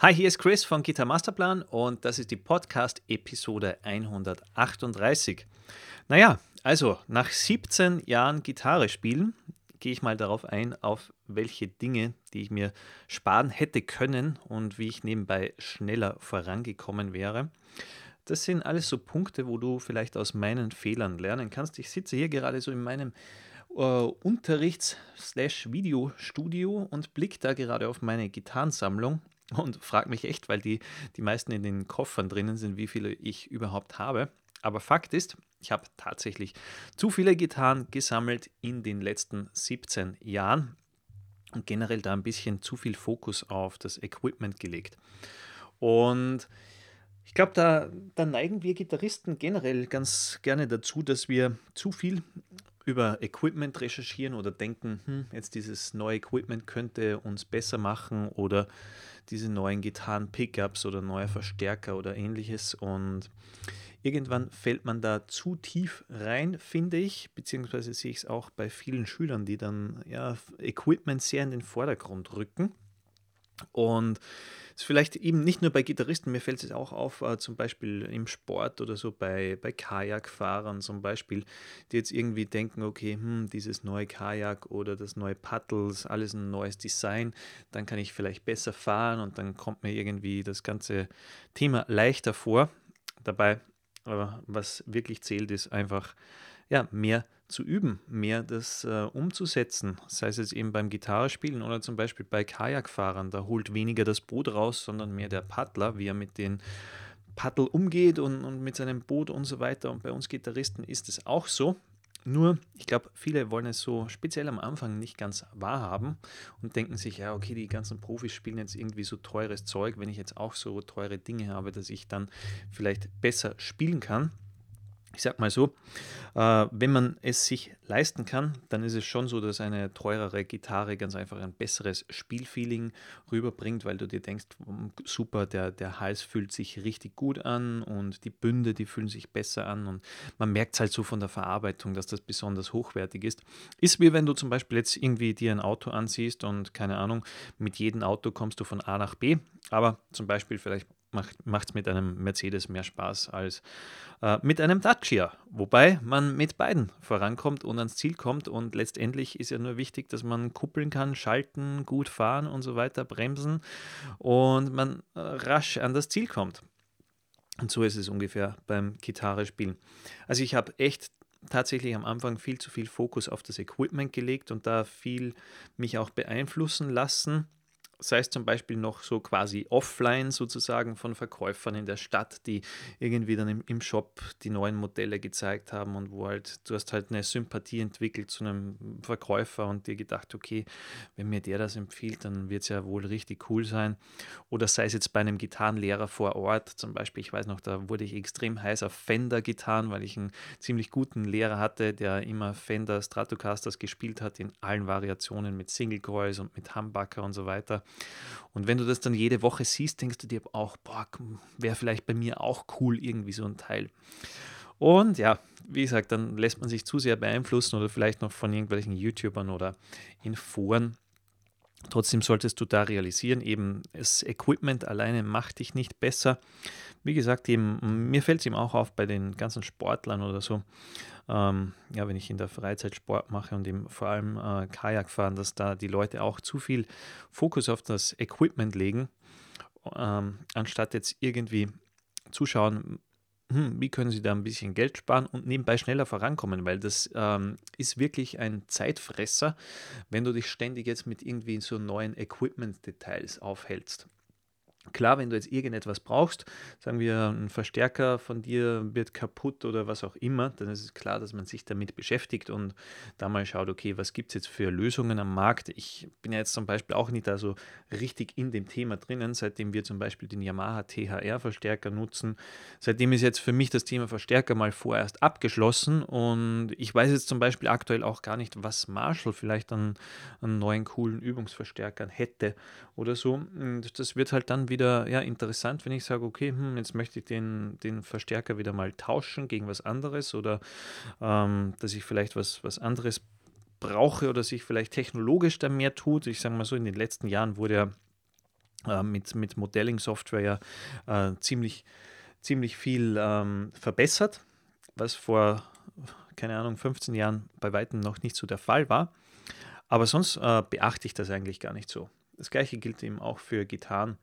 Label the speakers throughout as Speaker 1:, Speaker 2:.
Speaker 1: Hi, hier ist Chris von Gitar Masterplan und das ist die Podcast-Episode 138. Naja, also nach 17 Jahren Gitarre spielen, gehe ich mal darauf ein, auf welche Dinge, die ich mir sparen hätte können und wie ich nebenbei schneller vorangekommen wäre. Das sind alles so Punkte, wo du vielleicht aus meinen Fehlern lernen kannst. Ich sitze hier gerade so in meinem äh, Unterrichts-Videostudio und blicke da gerade auf meine Gitarrensammlung und frage mich echt, weil die, die meisten in den Koffern drinnen sind, wie viele ich überhaupt habe. Aber Fakt ist, ich habe tatsächlich zu viele Gitarren gesammelt in den letzten 17 Jahren und generell da ein bisschen zu viel Fokus auf das Equipment gelegt. Und ich glaube, da, da neigen wir Gitarristen generell ganz gerne dazu, dass wir zu viel über Equipment recherchieren oder denken, hm, jetzt dieses neue Equipment könnte uns besser machen oder diese neuen Gitarren-Pickups oder neue Verstärker oder ähnliches. Und irgendwann fällt man da zu tief rein, finde ich, beziehungsweise sehe ich es auch bei vielen Schülern, die dann ja, Equipment sehr in den Vordergrund rücken. Und ist vielleicht eben nicht nur bei Gitarristen, mir fällt es auch auf, äh, zum Beispiel im Sport oder so bei, bei Kajakfahrern zum Beispiel, die jetzt irgendwie denken, okay, hm, dieses neue Kajak oder das neue Paddle alles ein neues Design, dann kann ich vielleicht besser fahren und dann kommt mir irgendwie das ganze Thema leichter vor. Dabei, aber was wirklich zählt, ist einfach ja, mehr zu üben, mehr das äh, umzusetzen, sei es jetzt eben beim Gitarrespielen oder zum Beispiel bei Kajakfahrern. Da holt weniger das Boot raus, sondern mehr der Paddler, wie er mit den Paddel umgeht und, und mit seinem Boot und so weiter. Und bei uns Gitarristen ist es auch so. Nur, ich glaube, viele wollen es so speziell am Anfang nicht ganz wahrhaben und denken sich, ja, okay, die ganzen Profis spielen jetzt irgendwie so teures Zeug, wenn ich jetzt auch so teure Dinge habe, dass ich dann vielleicht besser spielen kann ich sag mal so, äh, wenn man es sich leisten kann, dann ist es schon so, dass eine teurere Gitarre ganz einfach ein besseres Spielfeeling rüberbringt, weil du dir denkst, hm, super, der, der Hals fühlt sich richtig gut an und die Bünde, die fühlen sich besser an und man merkt es halt so von der Verarbeitung, dass das besonders hochwertig ist. Ist wie wenn du zum Beispiel jetzt irgendwie dir ein Auto ansiehst und keine Ahnung, mit jedem Auto kommst du von A nach B, aber zum Beispiel vielleicht macht es mit einem Mercedes mehr Spaß als äh, mit einem Dacia. Wobei man mit beiden vorankommt und ans Ziel kommt. Und letztendlich ist ja nur wichtig, dass man kuppeln kann, schalten, gut fahren und so weiter, bremsen und man äh, rasch an das Ziel kommt. Und so ist es ungefähr beim Gitarre spielen. Also ich habe echt tatsächlich am Anfang viel zu viel Fokus auf das Equipment gelegt und da viel mich auch beeinflussen lassen sei es zum Beispiel noch so quasi offline sozusagen von Verkäufern in der Stadt, die irgendwie dann im, im Shop die neuen Modelle gezeigt haben und wo halt, du hast halt eine Sympathie entwickelt zu einem Verkäufer und dir gedacht, okay, wenn mir der das empfiehlt, dann wird es ja wohl richtig cool sein. Oder sei es jetzt bei einem Gitarrenlehrer vor Ort, zum Beispiel, ich weiß noch, da wurde ich extrem heiß auf Fender-Gitarren, weil ich einen ziemlich guten Lehrer hatte, der immer Fender Stratocasters gespielt hat in allen Variationen mit Single Coils und mit Humbucker und so weiter. Und wenn du das dann jede Woche siehst, denkst du dir auch, boah, wäre vielleicht bei mir auch cool irgendwie so ein Teil. Und ja, wie gesagt, dann lässt man sich zu sehr beeinflussen oder vielleicht noch von irgendwelchen YouTubern oder in Foren. Trotzdem solltest du da realisieren, eben das Equipment alleine macht dich nicht besser. Wie gesagt, eben, mir fällt es eben auch auf bei den ganzen Sportlern oder so, ähm, ja, wenn ich in der Freizeit Sport mache und eben vor allem äh, Kajak fahren, dass da die Leute auch zu viel Fokus auf das Equipment legen, ähm, anstatt jetzt irgendwie zuschauen, hm, wie können Sie da ein bisschen Geld sparen und nebenbei schneller vorankommen, weil das ähm, ist wirklich ein Zeitfresser, wenn du dich ständig jetzt mit irgendwie so neuen Equipment-Details aufhältst. Klar, wenn du jetzt irgendetwas brauchst, sagen wir, ein Verstärker von dir wird kaputt oder was auch immer, dann ist es klar, dass man sich damit beschäftigt und da mal schaut, okay, was gibt es jetzt für Lösungen am Markt? Ich bin ja jetzt zum Beispiel auch nicht da so richtig in dem Thema drinnen, seitdem wir zum Beispiel den Yamaha THR-Verstärker nutzen. Seitdem ist jetzt für mich das Thema Verstärker mal vorerst abgeschlossen und ich weiß jetzt zum Beispiel aktuell auch gar nicht, was Marshall vielleicht an, an neuen coolen Übungsverstärkern hätte oder so. Und das wird halt dann wieder wieder ja, interessant, wenn ich sage, okay, hm, jetzt möchte ich den, den Verstärker wieder mal tauschen gegen was anderes oder ähm, dass ich vielleicht was, was anderes brauche oder sich vielleicht technologisch da mehr tut. Ich sage mal so, in den letzten Jahren wurde ja äh, mit, mit Modelling-Software ja äh, ziemlich, ziemlich viel ähm, verbessert, was vor, keine Ahnung, 15 Jahren bei weitem noch nicht so der Fall war. Aber sonst äh, beachte ich das eigentlich gar nicht so. Das gleiche gilt eben auch für Gitarren.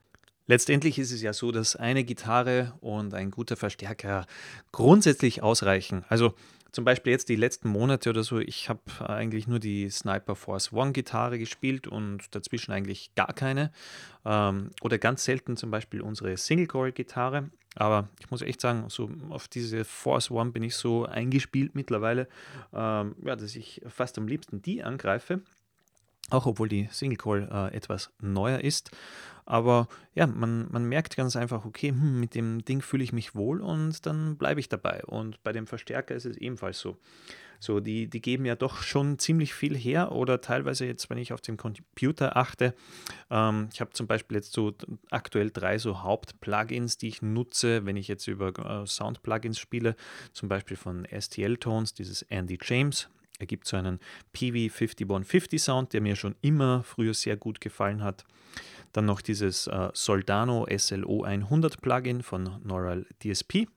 Speaker 1: Letztendlich ist es ja so, dass eine Gitarre und ein guter Verstärker grundsätzlich ausreichen. Also zum Beispiel jetzt die letzten Monate oder so, ich habe eigentlich nur die Sniper Force One Gitarre gespielt und dazwischen eigentlich gar keine. Ähm, oder ganz selten zum Beispiel unsere Single Coil Gitarre. Aber ich muss echt sagen, so auf diese Force One bin ich so eingespielt mittlerweile, ähm, ja, dass ich fast am liebsten die angreife. Auch obwohl die Single Coil äh, etwas neuer ist. Aber ja, man, man merkt ganz einfach, okay, hm, mit dem Ding fühle ich mich wohl und dann bleibe ich dabei. Und bei dem Verstärker ist es ebenfalls so. So, die, die geben ja doch schon ziemlich viel her oder teilweise jetzt, wenn ich auf den Computer achte, ähm, ich habe zum Beispiel jetzt so aktuell drei so Haupt-Plugins, die ich nutze, wenn ich jetzt über äh, Sound-Plugins spiele, zum Beispiel von STL Tones, dieses Andy James. Er gibt so einen PV 5150 Sound, der mir schon immer früher sehr gut gefallen hat. Dann noch dieses äh, Soldano SLO 100 Plugin von Neural DSP.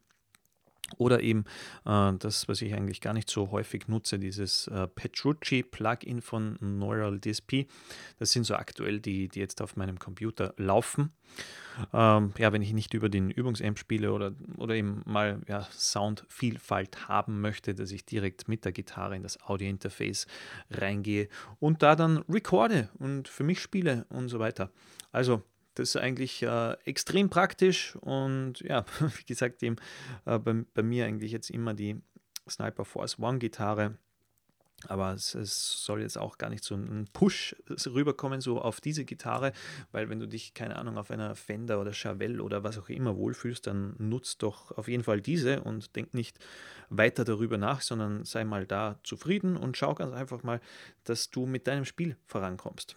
Speaker 1: Oder eben äh, das, was ich eigentlich gar nicht so häufig nutze, dieses äh, Petrucci Plugin von Neural DSP. Das sind so aktuell die, die jetzt auf meinem Computer laufen. Ähm, ja, wenn ich nicht über den Übungsamp spiele oder, oder eben mal ja, Soundvielfalt haben möchte, dass ich direkt mit der Gitarre in das Audio-Interface reingehe und da dann recorde und für mich spiele und so weiter. Also das ist eigentlich äh, extrem praktisch und ja, wie gesagt, eben, äh, bei, bei, mir eigentlich jetzt immer die Sniper Force One Gitarre. Aber es, es, soll jetzt auch gar nicht so ein Push rüberkommen, so auf diese Gitarre, weil wenn du dich, keine Ahnung, auf einer Fender oder Chevelle oder was auch immer wohlfühlst, dann nutzt doch auf jeden Fall diese und denk nicht weiter darüber nach, sondern sei mal da zufrieden und schau ganz einfach mal, dass du mit deinem Spiel vorankommst.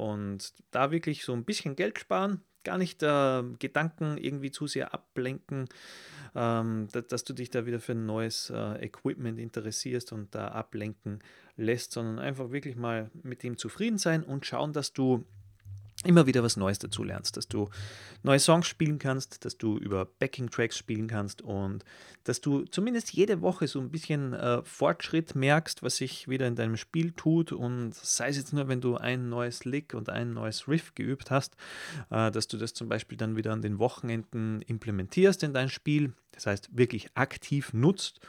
Speaker 1: Und da wirklich so ein bisschen Geld sparen, gar nicht äh, Gedanken irgendwie zu sehr ablenken, ähm, dass, dass, du dich da wieder für ein neues äh, Equipment interessierst und da ablenken lässt, sondern einfach wirklich mal mit dem zufrieden sein und schauen, dass du immer wieder was Neues dazu lernst, dass du neue Songs spielen kannst, dass du über Backing-Tracks spielen kannst und dass du zumindest jede Woche so ein bisschen äh, Fortschritt merkst, was sich wieder in deinem Spiel tut. Und sei es jetzt nur, wenn du ein neues Lick und ein neues Riff geübt hast, äh, dass du das zum Beispiel dann wieder an den Wochenenden implementierst in dein Spiel, das heißt wirklich aktiv nutzt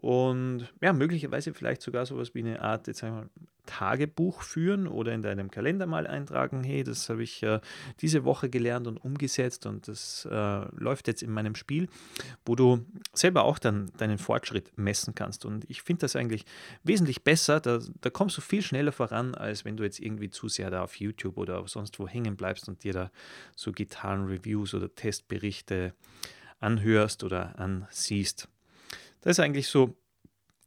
Speaker 1: und ja, möglicherweise vielleicht sogar sowas wie eine Art, jetzt mal, Tagebuch führen oder in deinem Kalender mal eintragen, hey, das habe ich äh, diese Woche gelernt und umgesetzt und das äh, läuft jetzt in meinem Spiel, wo du selber auch dann deinen Fortschritt messen kannst. Und ich finde das eigentlich wesentlich besser, da, da kommst du viel schneller voran, als wenn du jetzt irgendwie zu sehr da auf YouTube oder sonst wo hängen bleibst und dir da so Gitarrenreviews oder Testberichte anhörst oder ansiehst. Das ist eigentlich so,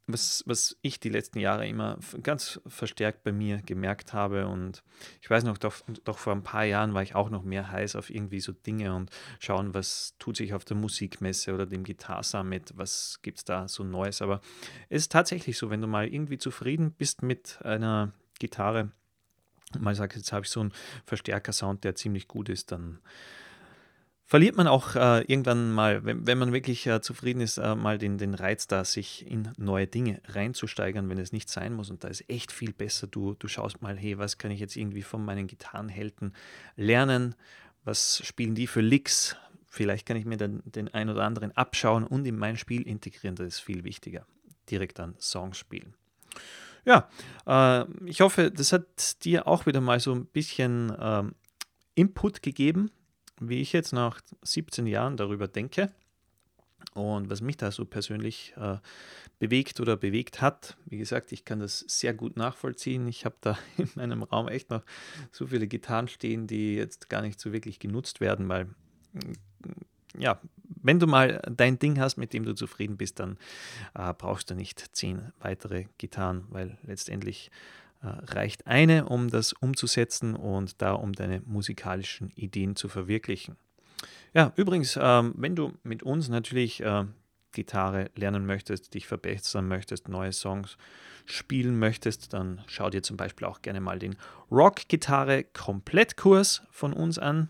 Speaker 1: was, was ich die letzten Jahre immer ganz verstärkt bei mir gemerkt habe. Und ich weiß noch, doch, doch vor ein paar Jahren war ich auch noch mehr heiß auf irgendwie so Dinge und schauen, was tut sich auf der Musikmesse oder dem Guitar Summit, was gibt es da so Neues. Aber es ist tatsächlich so, wenn du mal irgendwie zufrieden bist mit einer Gitarre, mal sagst, jetzt habe ich so einen Verstärker-Sound, der ziemlich gut ist, dann verliert man auch äh, irgendwann mal, wenn, wenn man wirklich äh, zufrieden ist, äh, mal den, den Reiz da, sich in neue Dinge reinzusteigern, wenn es nicht sein muss. Und da ist echt viel besser. Du, du schaust mal, hey, was kann ich jetzt irgendwie von meinen Gitarrenhelden lernen? Was spielen die für Licks? Vielleicht kann ich mir dann den ein oder anderen abschauen und in mein Spiel integrieren. Das ist viel wichtiger. Direkt an Songs spielen. Ja, äh, ich hoffe, das hat dir auch wieder mal so ein bisschen ähm, Input gegeben wie ich jetzt nach 17 Jahren darüber denke und was mich da so persönlich äh, bewegt oder bewegt hat. Wie gesagt, ich kann das sehr gut nachvollziehen. Ich habe da in meinem Raum echt noch so viele Gitarren stehen, die jetzt gar nicht so wirklich genutzt werden, weil mm, ja, wenn du mal dein Ding hast, mit dem du zufrieden bist, dann äh, brauchst du nicht zehn weitere Gitarren, weil letztendlich reicht eine, um das umzusetzen und da um deine musikalischen Ideen zu verwirklichen. Ja, übrigens, ähm, wenn du mit uns natürlich äh, Gitarre lernen möchtest, dich verbessern möchtest, neue Songs spielen möchtest, dann schau dir zum Beispiel auch gerne mal den Rock-Gitarre-Komplettkurs von uns an.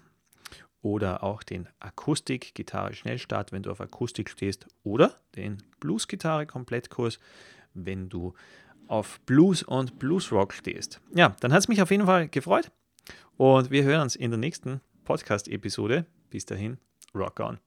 Speaker 1: oder auch den Akustik-Gitarre-Schnellstart, wenn du auf Akustik stehst, oder den Blues-Gitarre-Komplettkurs, wenn du auf Blues und Bluesrock stehst. Ja, dann hat es mich auf jeden Fall gefreut und wir hören uns in der nächsten Podcast-Episode. Bis dahin, rock on.